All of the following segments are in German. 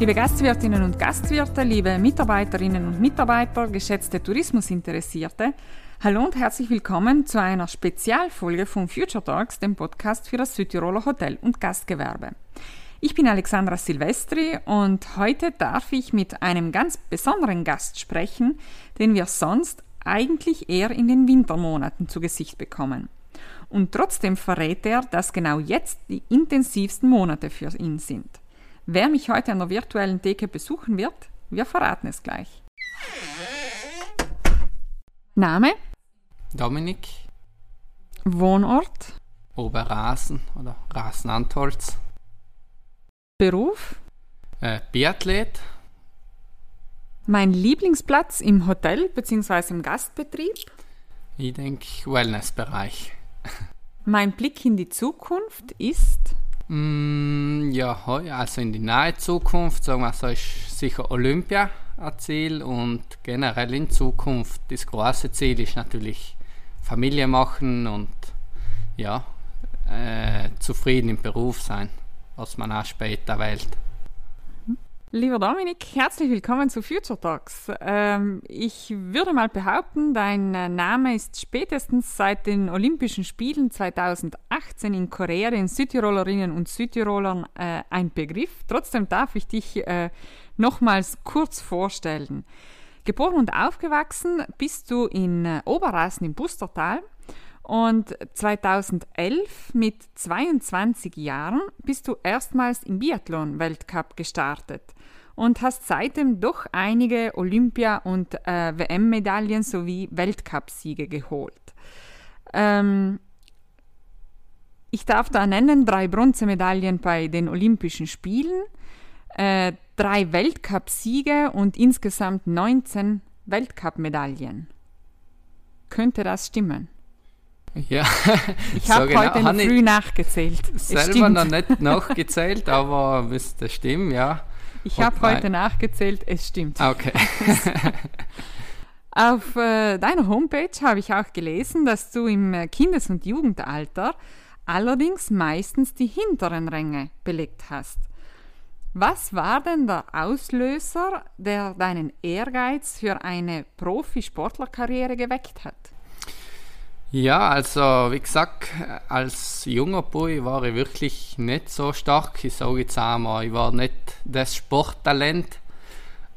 Liebe Gastwirtinnen und Gastwirte, liebe Mitarbeiterinnen und Mitarbeiter, geschätzte Tourismusinteressierte, hallo und herzlich willkommen zu einer Spezialfolge von Future Talks, dem Podcast für das Südtiroler Hotel- und Gastgewerbe. Ich bin Alexandra Silvestri und heute darf ich mit einem ganz besonderen Gast sprechen, den wir sonst eigentlich eher in den Wintermonaten zu Gesicht bekommen. Und trotzdem verrät er, dass genau jetzt die intensivsten Monate für ihn sind. Wer mich heute an der virtuellen Theke besuchen wird, wir verraten es gleich. Name? Dominik. Wohnort? Oberrasen oder Rasenantholz. Beruf? Äh, Biathlet. Mein Lieblingsplatz im Hotel bzw. im Gastbetrieb? Ich denke Wellnessbereich. Mein Blick in die Zukunft ist? Mm, ja, also in die nahe Zukunft, sagen wir so, ist sicher Olympia ein Ziel und generell in Zukunft das große Ziel ist natürlich Familie machen und ja, äh, zufrieden im Beruf sein, was man auch später wählt. Lieber Dominik, herzlich willkommen zu Future Talks. Ähm, ich würde mal behaupten, dein äh, Name ist spätestens seit den Olympischen Spielen 2018 in Korea den Südtirolerinnen und Südtirolern äh, ein Begriff. Trotzdem darf ich dich äh, nochmals kurz vorstellen. Geboren und aufgewachsen bist du in äh, Oberrasen im Bustertal und 2011 mit 22 Jahren bist du erstmals im Biathlon-Weltcup gestartet und hast seitdem doch einige Olympia- und äh, WM-Medaillen sowie Weltcupsiege geholt. Ähm, ich darf da nennen drei Bronzemedaillen bei den Olympischen Spielen, äh, drei Weltcupsiege und insgesamt 19 Weltcup-Medaillen. Könnte das stimmen? Ja, ich habe so heute genau. früh nachgezählt. Selber noch nicht nachgezählt, aber müsste stimmen, ja. Ich habe heute nachgezählt, es stimmt. Okay. Auf äh, deiner Homepage habe ich auch gelesen, dass du im äh, Kindes- und Jugendalter allerdings meistens die hinteren Ränge belegt hast. Was war denn der Auslöser, der deinen Ehrgeiz für eine Profisportlerkarriere geweckt hat? Ja, also wie gesagt, als junger Boy war ich wirklich nicht so stark. Ich sage jetzt einmal, ich war nicht das Sporttalent.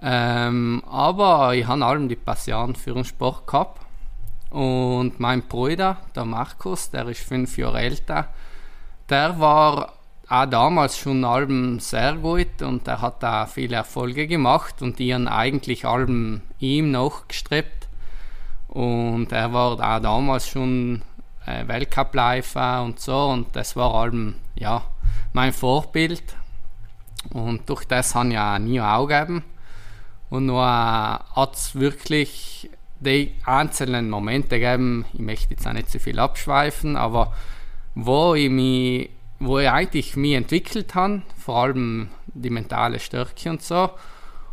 Ähm, aber ich habe allem die Passion für den Sport gehabt. Und mein Bruder, der Markus, der ist fünf Jahre älter, der war auch damals schon allem sehr gut und er hat da viele Erfolge gemacht und die haben eigentlich allem ihm nachgestrebt und er war auch damals schon äh, Weltcup-Läufer und so. Und das war allem, ja, mein Vorbild. Und durch das habe ich auch nie angegeben. Und nur äh, hat es wirklich die einzelnen Momente gegeben, ich möchte jetzt auch nicht zu so viel abschweifen, aber wo ich mich, wo ich eigentlich mich entwickelt habe, vor allem die mentale Stärke und so.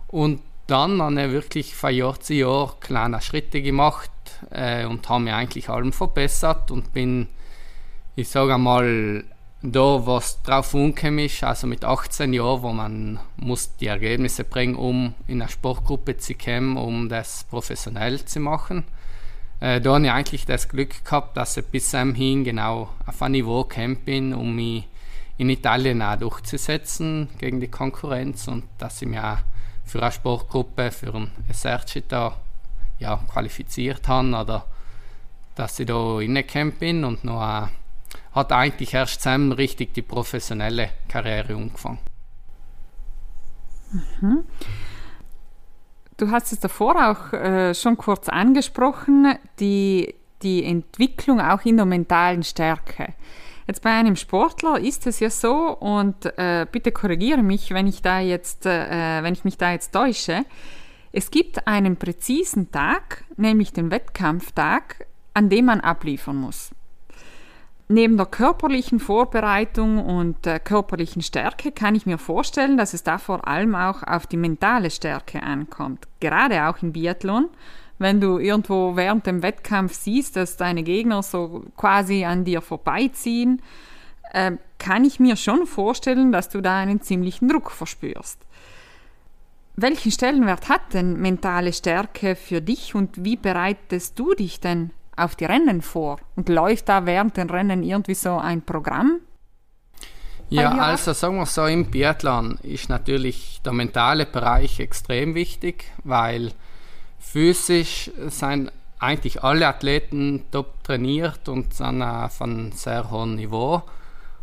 Und dann habe ich wirklich von Jahr zu Jahr kleine Schritte gemacht äh, und habe mich eigentlich allem verbessert und bin, ich sage einmal, da was drauf ist, also mit 18 Jahren, wo man muss die Ergebnisse bringen, um in eine Sportgruppe zu kommen, um das professionell zu machen. Äh, da habe ich eigentlich das Glück gehabt, dass ich bis dahin genau auf ein Niveau gekommen bin, um mich in Italien auch durchzusetzen gegen die Konkurrenz und dass ich mich auch für eine Sportgruppe, für ein Esercita ja, qualifiziert habe oder dass ich da reingekommen bin und noch äh, hat eigentlich erst zusammen richtig die professionelle Karriere angefangen. Mhm. Du hast es davor auch äh, schon kurz angesprochen, die, die Entwicklung auch in der mentalen Stärke. Jetzt bei einem Sportler ist es ja so, und äh, bitte korrigiere mich, wenn ich da jetzt, äh, wenn ich mich da jetzt täusche. Es gibt einen präzisen Tag, nämlich den Wettkampftag, an dem man abliefern muss. Neben der körperlichen Vorbereitung und äh, körperlichen Stärke kann ich mir vorstellen, dass es da vor allem auch auf die mentale Stärke ankommt. Gerade auch im Biathlon, wenn du irgendwo während dem Wettkampf siehst, dass deine Gegner so quasi an dir vorbeiziehen, äh, kann ich mir schon vorstellen, dass du da einen ziemlichen Druck verspürst. Welchen Stellenwert hat denn mentale Stärke für dich und wie bereitest du dich denn auf die Rennen vor? Und läuft da während den Rennen irgendwie so ein Programm? Ja, also sagen wir so, im Biathlon ist natürlich der mentale Bereich extrem wichtig, weil physisch sind eigentlich alle Athleten top trainiert und sind auf einem sehr hohen Niveau.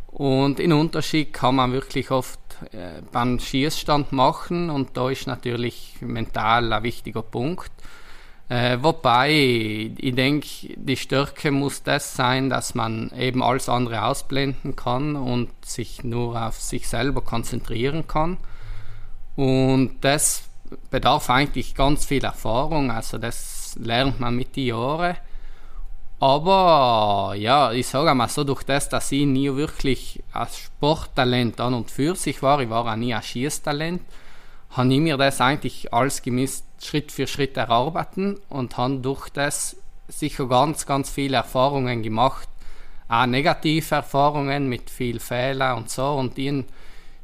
Und in Unterschied kann man wirklich oft äh, beim Schießstand machen und da ist natürlich mental ein wichtiger Punkt. Äh, wobei, ich denke, die Stärke muss das sein, dass man eben alles andere ausblenden kann und sich nur auf sich selber konzentrieren kann. Und das bedarf eigentlich ganz viel Erfahrung, also das lernt man mit den Jahren. Aber ja, ich sage mal so, durch das, dass ich nie wirklich als Sporttalent an und für sich war, ich war auch nie ein Schießtalent, habe ich mir das eigentlich alles gemisst Schritt für Schritt erarbeiten und habe durch das sicher ganz, ganz viele Erfahrungen gemacht. Auch negative Erfahrungen mit viel Fehlern und so. Und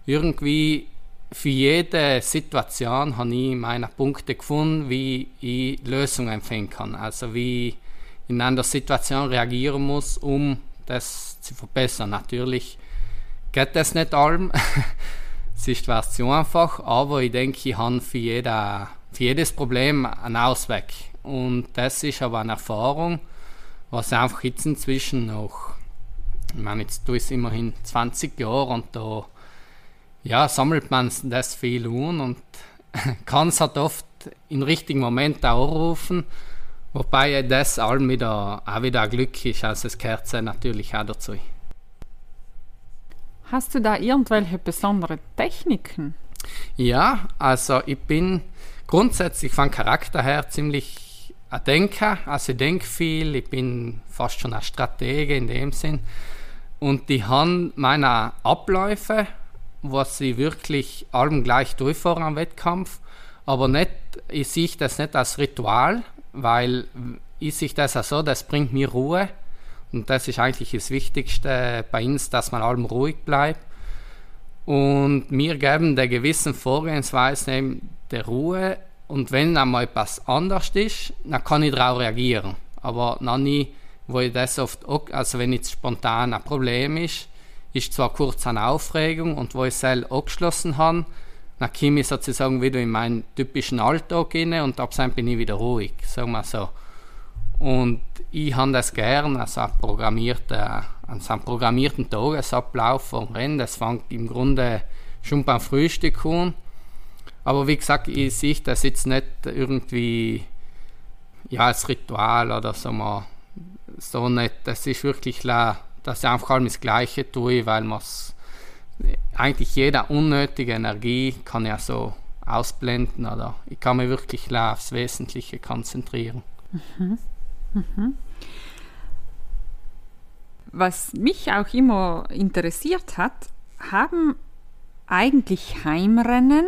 irgendwie für jede Situation habe ich meine Punkte gefunden, wie ich Lösungen finden kann. Also wie ich in einer Situation reagieren muss, um das zu verbessern. Natürlich geht das nicht allem. es ist zwar zu einfach, aber ich denke, ich habe für jede für jedes Problem einen Ausweg. Und das ist aber eine Erfahrung, was einfach jetzt inzwischen noch, ich meine, jetzt tue ich es immerhin 20 Jahre und da ja, sammelt man das viel an und kann es halt oft im richtigen Moment auch rufen, wobei das allem wieder, auch wieder Glück ist, also es gehört natürlich auch dazu. Hast du da irgendwelche besondere Techniken? Ja, also ich bin grundsätzlich von Charakter her ziemlich ein Denker. Also ich denke viel, ich bin fast schon ein Stratege in dem Sinn. Und die haben meine Abläufe, was sie wirklich allem gleich durchführen am Wettkampf. Aber nicht, ich sehe das nicht als Ritual, weil ich sehe das auch so, das bringt mir Ruhe. Und das ist eigentlich das Wichtigste bei uns, dass man allem ruhig bleibt. Und wir geben der gewissen Vorgehensweise eben der Ruhe und wenn einmal etwas anders ist, dann kann ich darauf reagieren. Aber noch nie, wo ich das oft, auch, also wenn jetzt spontan ein Problem ist, ist zwar kurz eine Aufregung und wo ich es abgeschlossen habe, dann komme ich sozusagen wieder in meinen typischen Alltag rein und ab bin ich wieder ruhig, sagen wir so. Und ich habe das gern, also einen programmierten, einen programmierten Tagesablauf vom Rennen, das fängt im Grunde schon beim Frühstück an aber wie gesagt, ich sehe das jetzt nicht irgendwie ja, als Ritual oder so mal so nicht. Das ist wirklich klar, dass ich einfach alles das Gleiche tue, weil man eigentlich jede unnötige Energie kann ja so ausblenden oder ich kann mich wirklich aufs Wesentliche konzentrieren. Mhm. Mhm. Was mich auch immer interessiert hat, haben eigentlich Heimrennen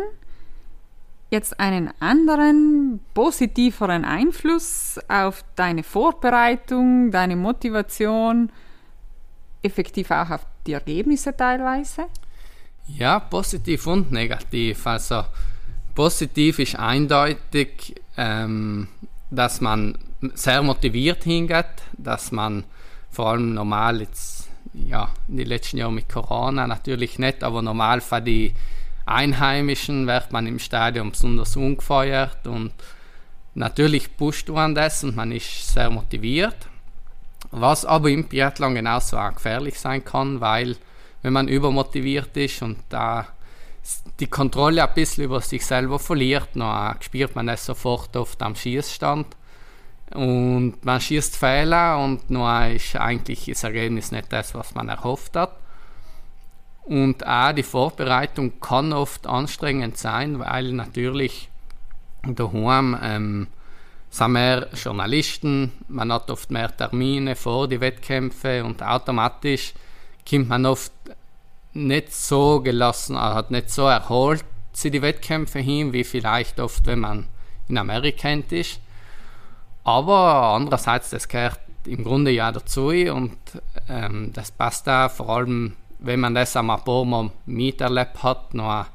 jetzt einen anderen, positiveren Einfluss auf deine Vorbereitung, deine Motivation, effektiv auch auf die Ergebnisse teilweise? Ja, positiv und negativ. Also positiv ist eindeutig, ähm, dass man sehr motiviert hingeht, dass man vor allem normal jetzt, ja, in den letzten Jahren mit Corona natürlich nicht, aber normal für die Einheimischen wird man im Stadion besonders ungefeuert und natürlich pusht man das und man ist sehr motiviert. Was aber im Biathlon genauso auch gefährlich sein kann, weil wenn man übermotiviert ist und da die Kontrolle ein bisschen über sich selber verliert, dann spürt man das sofort oft am Schießstand und man schießt Fehler und nur ist eigentlich das Ergebnis nicht das, was man erhofft hat. Und auch die Vorbereitung kann oft anstrengend sein, weil natürlich daheim ähm, sind mehr Journalisten, man hat oft mehr Termine vor die Wettkämpfe und automatisch kommt man oft nicht so gelassen, also hat nicht so erholt sie die Wettkämpfe hin, wie vielleicht oft, wenn man in Amerika ist. Aber andererseits, das gehört im Grunde ja dazu und ähm, das passt da vor allem wenn man das paar Mal miterlebt hat, dann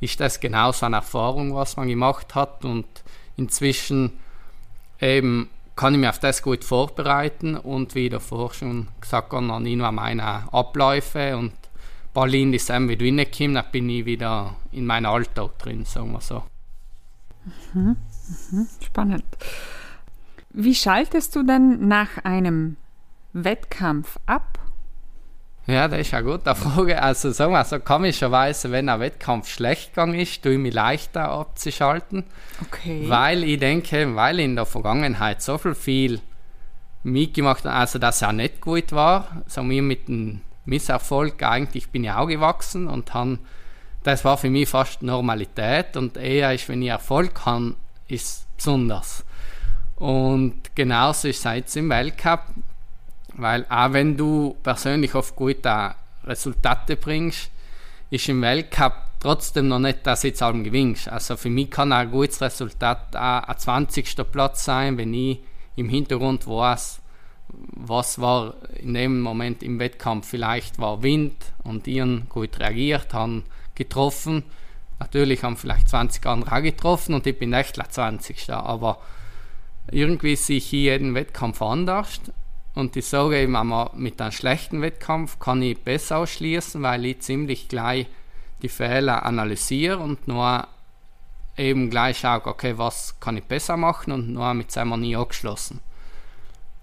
ist das genauso eine Erfahrung, was man gemacht hat und inzwischen eben kann ich mich auf das gut vorbereiten und wie davor schon gesagt habe, dann nur meine Abläufe und Berlin ist dann wieder reingekommen, dann bin ich wieder in meinem Alltag drin, sagen wir so. Mhm, mhm, spannend. Wie schaltest du denn nach einem Wettkampf ab? Ja, das ist eine gute Frage. Also sagen wir so, komischerweise, wenn ein Wettkampf schlecht gegangen ist, tue ich mich leichter abzuschalten. Okay. Weil ich denke, weil ich in der Vergangenheit so viel, viel mitgemacht habe, also dass es auch nicht gut war, sagen wir mit dem Misserfolg, eigentlich bin ich auch gewachsen und han, das war für mich fast Normalität und eher ist, wenn ich Erfolg habe, ist es besonders. Und genauso ist es jetzt im Weltcup. Weil auch wenn du persönlich oft gute Resultate bringst, ist im Weltcup trotzdem noch nicht, dass du jetzt allem gewinnst. Also für mich kann ein gutes Resultat auch ein 20. Platz sein, wenn ich im Hintergrund weiß, was war in dem Moment im Wettkampf. Vielleicht war Wind und ihren gut reagiert, haben getroffen. Natürlich haben vielleicht 20 andere auch getroffen und ich bin echt der 20. Aber irgendwie sehe ich jeden Wettkampf anders und ich sage eben einmal, mit einem schlechten Wettkampf kann ich besser ausschließen, weil ich ziemlich gleich die Fehler analysiere und nur eben gleich schaue, okay, was kann ich besser machen und nur mit seinem nie abgeschlossen.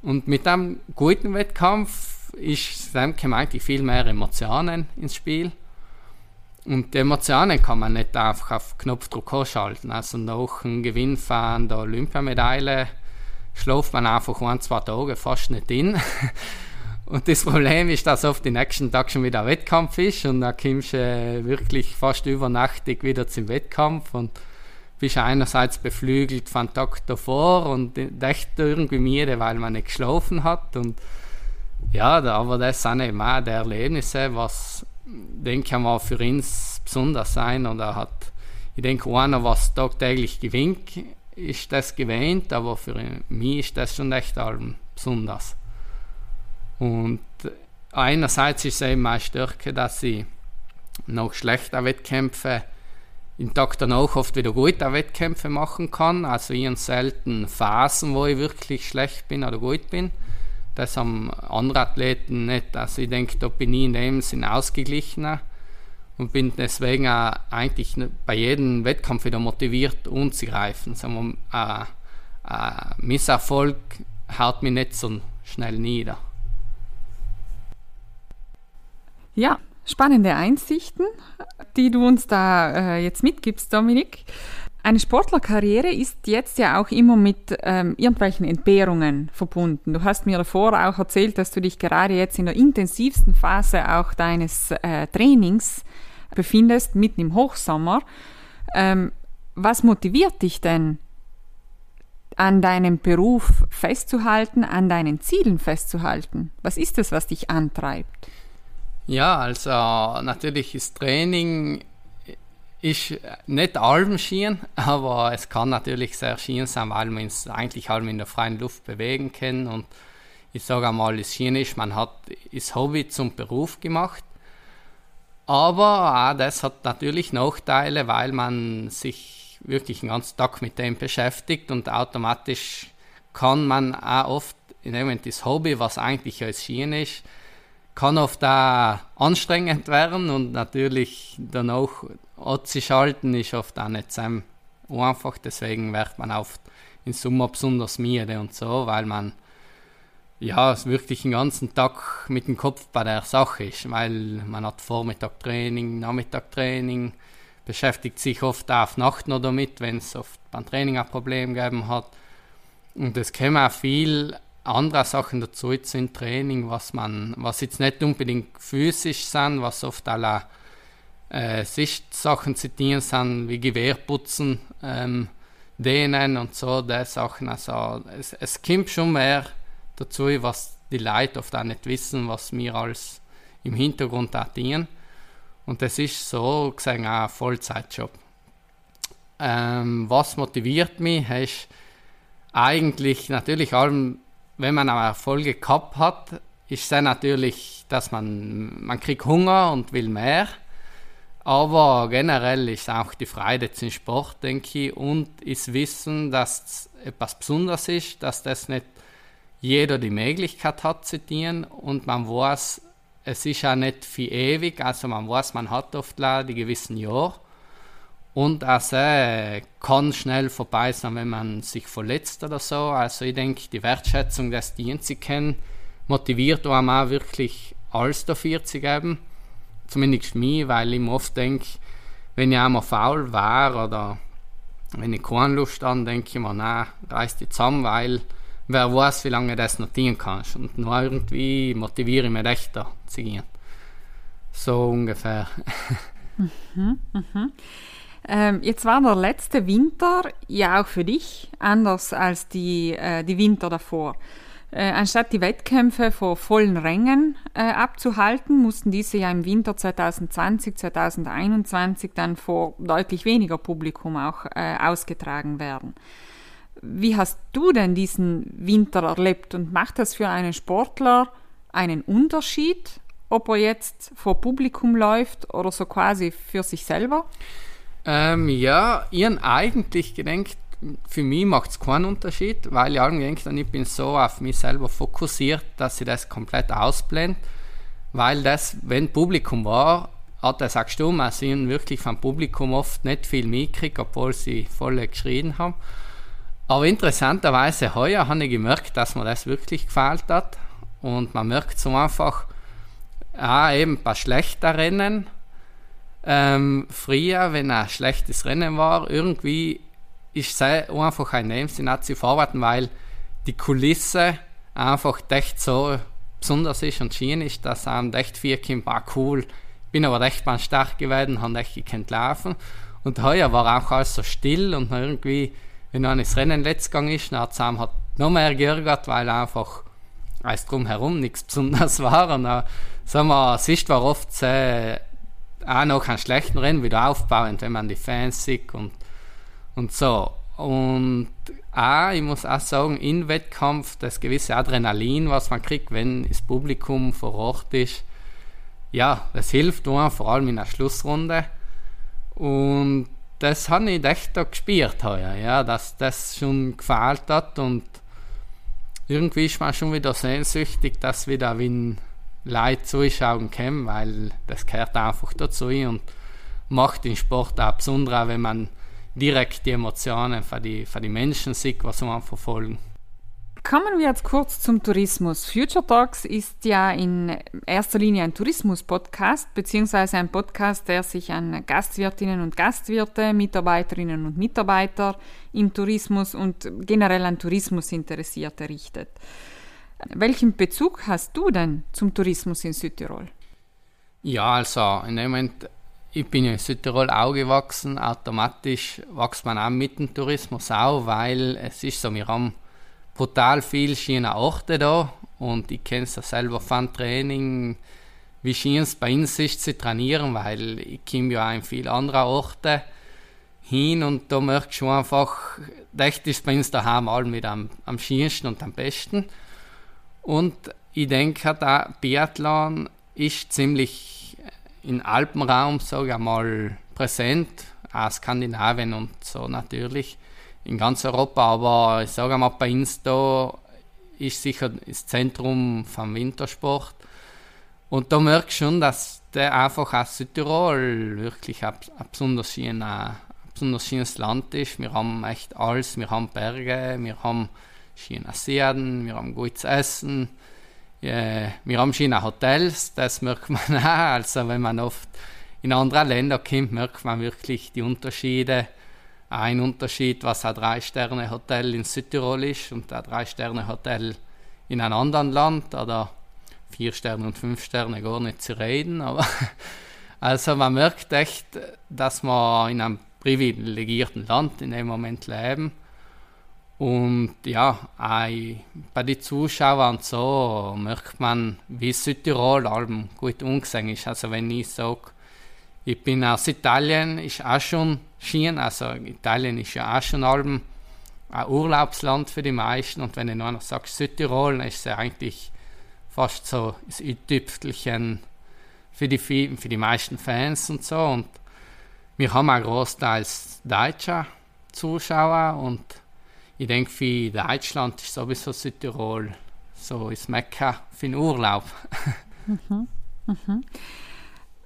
Und mit einem guten Wettkampf ist dann kommen eigentlich viel mehr Emotionen ins Spiel. Und die Emotionen kann man nicht einfach auf Knopfdruck ausschalten. Also nach dem Gewinn von der Olympiamedaille schläft man einfach ein, zwei Tage fast nicht in. Und das Problem ist, dass oft den nächsten Tag schon wieder Wettkampf ist und dann kommst du äh, wirklich fast übernachtig wieder zum Wettkampf und bist einerseits beflügelt von Tag davor und echt irgendwie müde, weil man nicht geschlafen hat. Und ja, aber das sind eben auch die Erlebnisse, was, denke ich mal, für uns besonders sein. Und er hat, ich denke, einer, was tagtäglich gewinnt, ist das gewähnt, aber für mich ist das schon echt allem besonders. Und einerseits ist es eben meine Stärke, dass ich noch schlechter Wettkämpfe im Tag danach oft wieder gute Wettkämpfe machen kann. Also ich habe selten Phasen, wo ich wirklich schlecht bin oder gut bin. Das haben andere Athleten nicht. Also ich denke, da bin ich in dem Sinn ausgeglichener und bin deswegen auch eigentlich bei jedem Wettkampf wieder motiviert umzugreifen. Sagen wir, äh, äh, Misserfolg haut mich nicht so schnell nieder. Ja, spannende Einsichten, die du uns da äh, jetzt mitgibst, Dominik. Eine Sportlerkarriere ist jetzt ja auch immer mit ähm, irgendwelchen Entbehrungen verbunden. Du hast mir davor auch erzählt, dass du dich gerade jetzt in der intensivsten Phase auch deines äh, Trainings befindest, mitten im Hochsommer. Ähm, was motiviert dich denn, an deinem Beruf festzuhalten, an deinen Zielen festzuhalten? Was ist es, was dich antreibt? Ja, also natürlich ist Training ist nicht allem Skieren, aber es kann natürlich sehr Skieren sein, weil man es eigentlich allem in der freien Luft bewegen kann und ich sage einmal, das Skieren ist, man hat das Hobby zum Beruf gemacht aber auch das hat natürlich Nachteile, weil man sich wirklich den ganzen Tag mit dem beschäftigt und automatisch kann man auch oft, in dem Moment das Hobby, was eigentlich als Skieren ist, kann oft auch anstrengend werden und natürlich danach abzuschalten ist oft auch nicht so einfach. Deswegen wird man oft im Sommer besonders müde und so, weil man ja, es wirklich den ganzen Tag mit dem Kopf bei der Sache ist, weil man hat Vormittag Training, Nachmittag Training, beschäftigt sich oft auch auf Nacht noch damit, wenn es oft beim Training ein Problem gegeben hat. Und es kommen auch viel andere Sachen dazu jetzt im Training, was man, was jetzt nicht unbedingt physisch sind, was oft alle äh, Sichtsachen zitieren sind, wie Gewehrputzen, ähm, dehnen und so, die Sachen. Also es, es kommt schon mehr dazu, was die Leute oft auch nicht wissen, was wir als im Hintergrund tun. Und das ist so gesehen auch ein Vollzeitjob. Ähm, was motiviert mich, ist eigentlich natürlich allem, wenn man auch Erfolge gehabt hat, ist es natürlich, dass man, man kriegt Hunger und will mehr. Aber generell ist auch die Freude zum Sport, denke ich, und das Wissen, dass es etwas Besonderes ist, dass das nicht jeder die Möglichkeit hat zu dienen und man weiß, es ist auch nicht für ewig, also man weiß, man hat oft die gewissen Jahre und also äh, kann schnell vorbei sein, wenn man sich verletzt oder so. Also ich denke, die Wertschätzung des Dienstes zu kennen, motiviert einem auch wirklich alles dafür zu geben. Zumindest mich, weil ich mir oft denke, wenn ich einmal faul war oder wenn ich keine Lust habe, denke ich mir, nein, reiß dich zusammen, weil wer weiß, wie lange das noch dienen kannst. Und nur irgendwie motiviere ich mich echt da zu gehen. So ungefähr. mhm, mhm. Ähm, jetzt war der letzte Winter ja auch für dich anders als die, äh, die Winter davor. Äh, anstatt die Wettkämpfe vor vollen Rängen äh, abzuhalten, mussten diese ja im Winter 2020, 2021 dann vor deutlich weniger Publikum auch äh, ausgetragen werden. Wie hast du denn diesen Winter erlebt und macht das für einen Sportler einen Unterschied, ob er jetzt vor Publikum läuft oder so quasi für sich selber? Ähm, ja, habe eigentlich gedacht, für mich macht es keinen Unterschied, weil ich irgendwie denke, ich bin so auf mich selber fokussiert, dass ich das komplett ausblende. Weil das, wenn Publikum war, hat das auch gestimmt. Also ich wirklich vom Publikum oft nicht viel mitgekriegt, obwohl sie voll geschrien haben. Aber interessanterweise heuer habe ich gemerkt, dass mir das wirklich gefällt hat. Und man merkt so einfach, ah, eben ein paar schlechter Rennen, ähm, früher, wenn ein schlechtes Rennen war, irgendwie ist es einfach ein Nebensinne zu verarbeiten, weil die Kulisse einfach echt so besonders ist und schön ist, dass einem echt viel kommt, ah cool, bin aber echt mal stark geworden, habe echt gekannt laufen. Und heuer war auch alles so still und irgendwie, wenn dann das Rennen letzt gegangen ist, dann hat es noch mehr geärgert, weil einfach alles drumherum nichts Besonderes war. Und dann, sagen wir, Sicht war oft sehr auch noch einen schlechten Rennen wieder aufbauen, wenn man die Fans sieht und, und so. Und auch, ich muss auch sagen, im Wettkampf das gewisse Adrenalin, was man kriegt, wenn das Publikum vor Ort ist, ja, das hilft nur, vor allem in der Schlussrunde. Und das habe ich echt da gespürt heuer, ja, dass das schon gefällt hat und irgendwie ist man schon wieder sehnsüchtig, dass wieder wie Leute zuschauen können, weil das gehört einfach dazu und macht den Sport auch besonders, wenn man direkt die Emotionen von die Menschen sieht, was man verfolgen. Kommen wir jetzt kurz zum Tourismus. Future Talks ist ja in erster Linie ein Tourismus-Podcast, beziehungsweise ein Podcast, der sich an Gastwirtinnen und Gastwirte, Mitarbeiterinnen und Mitarbeiter im Tourismus und generell an Tourismusinteressierte richtet. Welchen Bezug hast du denn zum Tourismus in Südtirol? Ja, also in dem Moment, ich bin in Südtirol auch gewachsen. Automatisch wächst man auch mit dem Tourismus auch, weil es ist so, wir haben brutal viele schöne Orte da. Und ich kenne es ja selber von Training, wie schön es bei uns ist zu trainieren, weil ich komme ja auch in viele andere Orte hin. Und da merkst schon einfach, das ist bei uns daheim allem mit am, am schönsten und am besten. Und ich denke, der Biathlon ist ziemlich im Alpenraum, sage ich mal, präsent, auch Skandinavien und so natürlich, in ganz Europa, aber ich sage mal, bei uns da ist sicher das Zentrum vom Wintersport. Und da merkst du schon, dass der einfach aus Südtirol wirklich ein, ein besonders, schön, ein besonders schönes Land ist. Wir haben echt alles, wir haben Berge, wir haben schöne Seen, wir haben gutes Essen, wir haben schöne Hotels, das merkt man auch. Also wenn man oft in andere Länder kommt, merkt man wirklich die Unterschiede. Ein Unterschied, was ein Drei-Sterne-Hotel in Südtirol ist und ein Drei-Sterne-Hotel in einem anderen Land oder vier Sterne und fünf Sterne gar nicht zu reden. Aber also man merkt echt, dass wir in einem privilegierten Land in dem Moment leben und ja, bei den Zuschauern und so merkt man, wie Südtirol allem gut umgesehen ist. Also wenn ich sage, ich bin aus Italien, ist auch schon schön. Also Italien ist ja auch schon allem ein Urlaubsland für die meisten. Und wenn ich noch sage Südtirol, dann ist es eigentlich fast so das i-Tüpfelchen für die, für die meisten Fans und so. Und wir haben auch großteils deutsche Zuschauer und ich denke, für Deutschland ist sowieso Südtirol so ist Mekka für den Urlaub. Mhm. Mhm.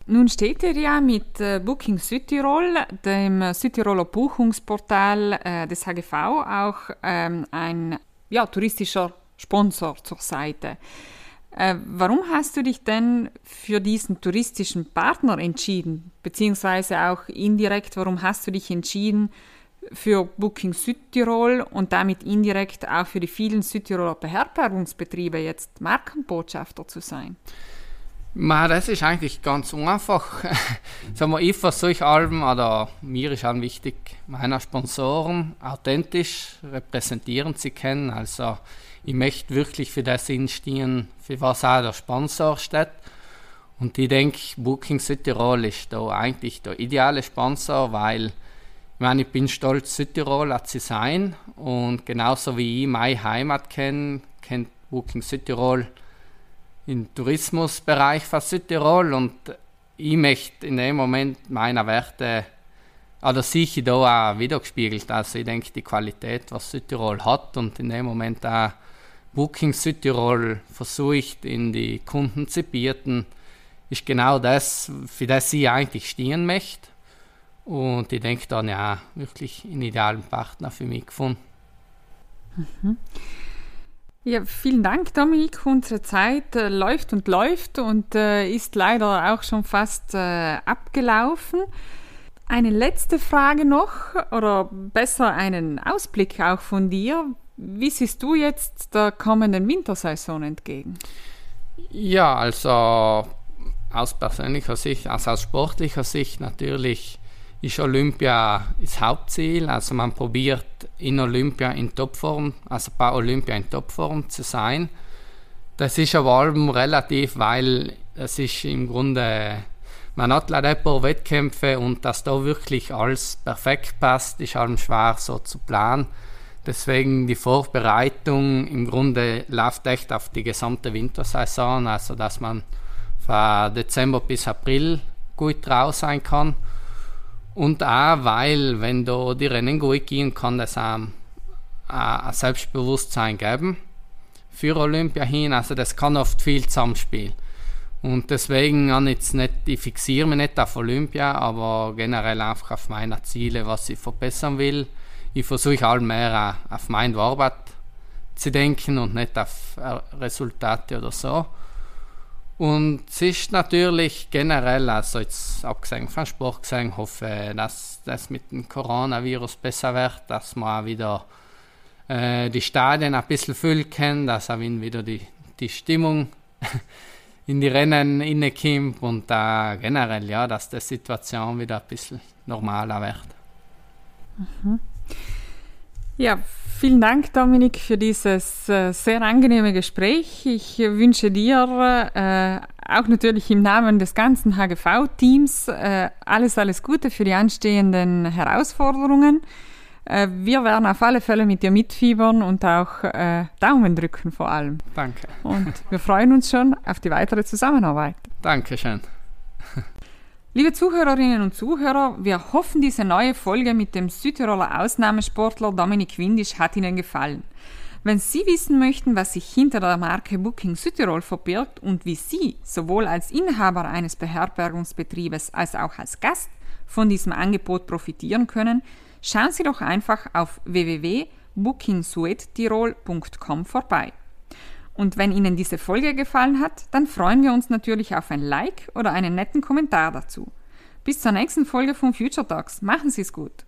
Nun steht ihr ja mit äh, Booking Südtirol, dem Südtiroler Buchungsportal äh, des HGV, auch ähm, ein ja, touristischer Sponsor zur Seite. Äh, warum hast du dich denn für diesen touristischen Partner entschieden? Beziehungsweise auch indirekt, warum hast du dich entschieden für Booking Südtirol und damit indirekt auch für die vielen Südtiroler Beherbergungsbetriebe jetzt Markenbotschafter zu sein? Das ist eigentlich ganz einfach. Ich versuche allem, oder mir ist auch wichtig, meine Sponsoren authentisch repräsentieren zu können. Also ich möchte wirklich für das instehen, für was auch der Sponsor steht. Und ich denke, Booking Südtirol ist da eigentlich der ideale Sponsor, weil ich meine, ich bin stolz, Südtiroler zu sein. Und genauso wie ich meine Heimat kenne, kennt Booking Südtirol im Tourismusbereich von Südtirol und ich möchte in dem Moment meine Werte oder sehe ich da auch wiedergespiegelt. Also ich denke, die Qualität, was Südtirol hat und in dem Moment auch Booking Südtirol versucht in die Kunden zu bieten, ist genau das, für das ich eigentlich stehen möchte. Und ich denke dann ja wirklich einen idealen Partner für mich gefunden. Mhm. Ja, vielen Dank, Dominik. Unsere Zeit äh, läuft und läuft und äh, ist leider auch schon fast äh, abgelaufen. Eine letzte Frage noch oder besser einen Ausblick auch von dir. Wie siehst du jetzt der kommenden Wintersaison entgegen? Ja, also aus persönlicher Sicht, also aus sportlicher Sicht natürlich ist Olympia das Hauptziel. Also man probiert in Olympia in Topform, also bei Olympia in Topform zu sein. Das ist aber allem relativ, weil es ist im Grunde, man hat leider ein paar Wettkämpfe und dass da wirklich alles perfekt passt, ist allem schwer so zu planen. Deswegen die Vorbereitung im Grunde läuft echt auf die gesamte Wintersaison, also dass man von Dezember bis April gut draus sein kann. Und auch, weil, wenn da die Rennen gut gehen, kann das auch ein Selbstbewusstsein geben für Olympia hin. Also das kann oft viel zusammenspielen. Und deswegen an nicht, ich fixiere mich nicht auf Olympia, aber generell einfach auf meine Ziele, was ich verbessern will. Ich versuche allmehr auf meine Arbeit zu denken und nicht auf Resultate oder so. Und es ist natürlich generell, also jetzt abgesehen vom Sport gesehen, hoffe, dass das mit dem Coronavirus besser wird, dass man wieder äh, die Stadien ein bisschen füllen kann, dass auch wieder die, die Stimmung in die Rennen reinkommt und äh, generell, ja, dass die Situation wieder ein bisschen normaler wird. Mhm. Ja, vielen Dank, Dominik, für dieses äh, sehr angenehme Gespräch. Ich wünsche dir äh, auch natürlich im Namen des ganzen HGV-Teams äh, alles, alles Gute für die anstehenden Herausforderungen. Äh, wir werden auf alle Fälle mit dir mitfiebern und auch äh, Daumen drücken vor allem. Danke. Und wir freuen uns schon auf die weitere Zusammenarbeit. Dankeschön. Liebe Zuhörerinnen und Zuhörer, wir hoffen, diese neue Folge mit dem Südtiroler Ausnahmesportler Dominik Windisch hat Ihnen gefallen. Wenn Sie wissen möchten, was sich hinter der Marke Booking Südtirol verbirgt und wie Sie sowohl als Inhaber eines Beherbergungsbetriebes als auch als Gast von diesem Angebot profitieren können, schauen Sie doch einfach auf www.bookingsuedtirol.com vorbei. Und wenn Ihnen diese Folge gefallen hat, dann freuen wir uns natürlich auf ein Like oder einen netten Kommentar dazu. Bis zur nächsten Folge von Future Talks. Machen Sie es gut.